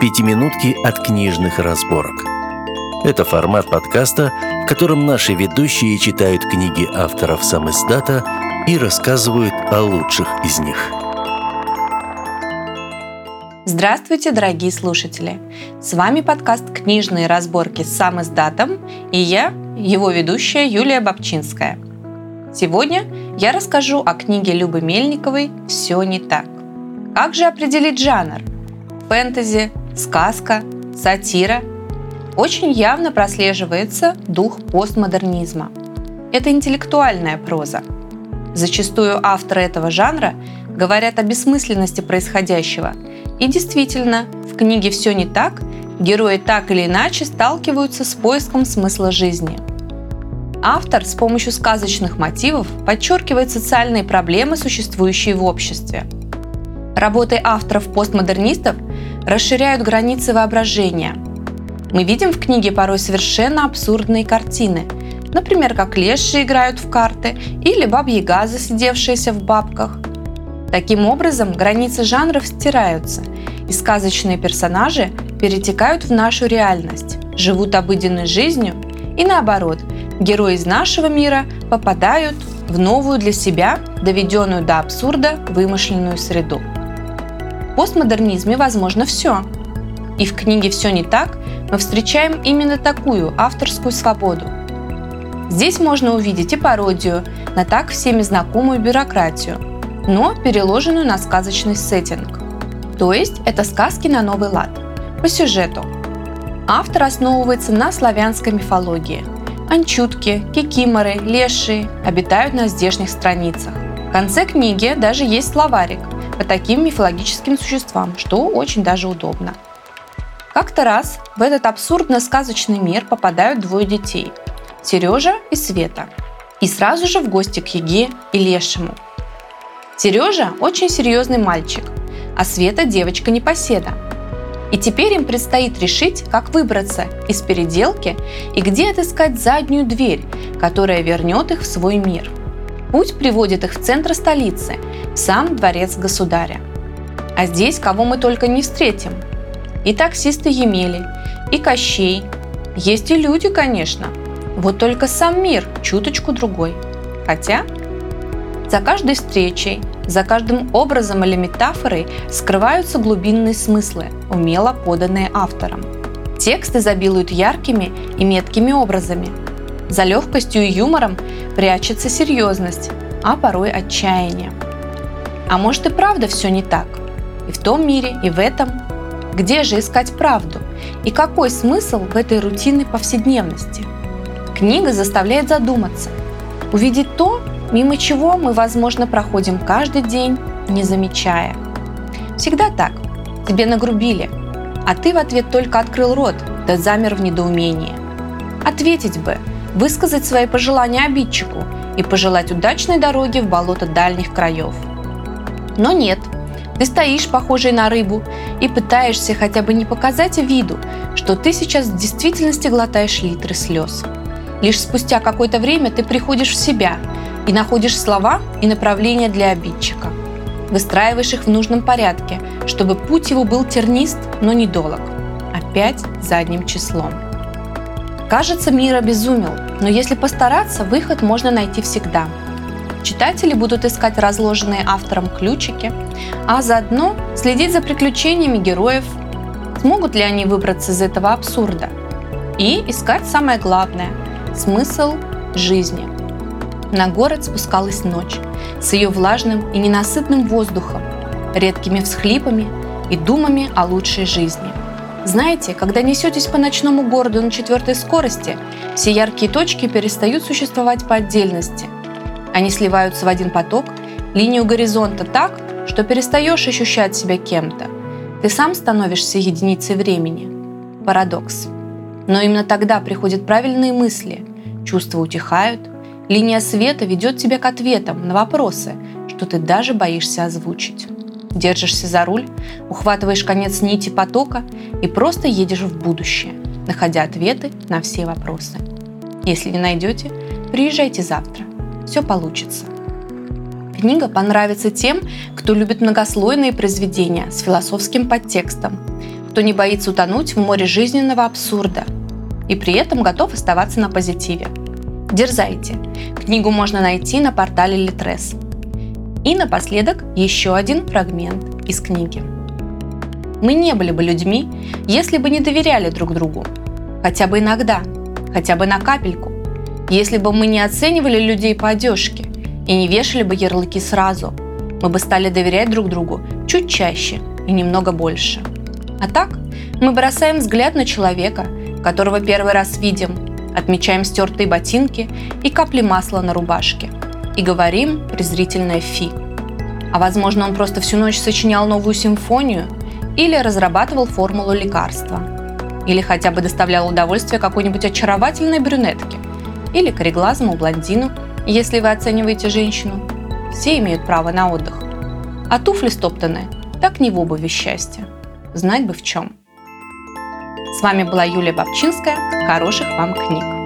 «Пятиминутки от книжных разборок». Это формат подкаста, в котором наши ведущие читают книги авторов сам издата и рассказывают о лучших из них. Здравствуйте, дорогие слушатели! С вами подкаст «Книжные разборки» с сам издатом и я, его ведущая Юлия Бабчинская. Сегодня я расскажу о книге Любы Мельниковой «Все не так». Как же определить жанр? Фэнтези, сказка, сатира. Очень явно прослеживается дух постмодернизма. Это интеллектуальная проза. Зачастую авторы этого жанра говорят о бессмысленности происходящего. И действительно, в книге «Все не так» герои так или иначе сталкиваются с поиском смысла жизни. Автор с помощью сказочных мотивов подчеркивает социальные проблемы, существующие в обществе – Работы авторов-постмодернистов расширяют границы воображения. Мы видим в книге порой совершенно абсурдные картины, например, как леши играют в карты или бабьяга, засидевшаяся в бабках. Таким образом, границы жанров стираются, и сказочные персонажи перетекают в нашу реальность, живут обыденной жизнью, и наоборот, герои из нашего мира попадают в новую для себя, доведенную до абсурда, вымышленную среду постмодернизме возможно все. И в книге «Все не так» мы встречаем именно такую авторскую свободу. Здесь можно увидеть и пародию на так всеми знакомую бюрократию, но переложенную на сказочный сеттинг. То есть это сказки на новый лад. По сюжету. Автор основывается на славянской мифологии. Анчутки, кикиморы, леши обитают на здешних страницах. В конце книги даже есть словарик – по таким мифологическим существам, что очень даже удобно. Как-то раз в этот абсурдно-сказочный мир попадают двое детей – Сережа и Света. И сразу же в гости к Еге и Лешему. Сережа – очень серьезный мальчик, а Света – девочка непоседа. И теперь им предстоит решить, как выбраться из переделки и где отыскать заднюю дверь, которая вернет их в свой мир – Путь приводит их в центр столицы, сам дворец государя. А здесь кого мы только не встретим. И таксисты Емели, и Кощей. Есть и люди, конечно. Вот только сам мир чуточку другой. Хотя за каждой встречей, за каждым образом или метафорой скрываются глубинные смыслы, умело поданные автором. Текст изобилует яркими и меткими образами. За легкостью и юмором прячется серьезность, а порой отчаяние. А может и правда все не так? И в том мире, и в этом? Где же искать правду? И какой смысл в этой рутинной повседневности? Книга заставляет задуматься, увидеть то, мимо чего мы, возможно, проходим каждый день, не замечая. Всегда так. Тебе нагрубили, а ты в ответ только открыл рот, да замер в недоумении. Ответить бы – высказать свои пожелания обидчику и пожелать удачной дороги в болото дальних краев. Но нет, ты стоишь, похожий на рыбу, и пытаешься хотя бы не показать виду, что ты сейчас в действительности глотаешь литры слез. Лишь спустя какое-то время ты приходишь в себя и находишь слова и направления для обидчика. Выстраиваешь их в нужном порядке, чтобы путь его был тернист, но недолог. Опять задним числом. Кажется, мир обезумел, но если постараться, выход можно найти всегда. Читатели будут искать разложенные автором ключики, а заодно следить за приключениями героев, смогут ли они выбраться из этого абсурда, и искать самое главное – смысл жизни. На город спускалась ночь с ее влажным и ненасытным воздухом, редкими всхлипами и думами о лучшей жизни – знаете, когда несетесь по ночному городу на четвертой скорости, все яркие точки перестают существовать по отдельности. Они сливаются в один поток, линию горизонта так, что перестаешь ощущать себя кем-то. Ты сам становишься единицей времени. Парадокс. Но именно тогда приходят правильные мысли, чувства утихают, линия света ведет тебя к ответам на вопросы, что ты даже боишься озвучить. Держишься за руль, ухватываешь конец нити потока и просто едешь в будущее, находя ответы на все вопросы. Если не найдете, приезжайте завтра. Все получится. Книга понравится тем, кто любит многослойные произведения с философским подтекстом. кто не боится утонуть в море жизненного абсурда и при этом готов оставаться на позитиве. Дерзайте. Книгу можно найти на портале Литрес. И напоследок еще один фрагмент из книги. Мы не были бы людьми, если бы не доверяли друг другу. Хотя бы иногда, хотя бы на капельку. Если бы мы не оценивали людей по одежке и не вешали бы ярлыки сразу, мы бы стали доверять друг другу чуть чаще и немного больше. А так, мы бросаем взгляд на человека, которого первый раз видим, отмечаем стертые ботинки и капли масла на рубашке и говорим презрительное «фи». А возможно, он просто всю ночь сочинял новую симфонию или разрабатывал формулу лекарства. Или хотя бы доставлял удовольствие какой-нибудь очаровательной брюнетке или кореглазому блондину, если вы оцениваете женщину. Все имеют право на отдых. А туфли стоптанные так не в обуви счастья. Знать бы в чем. С вами была Юлия Бабчинская. Хороших вам книг!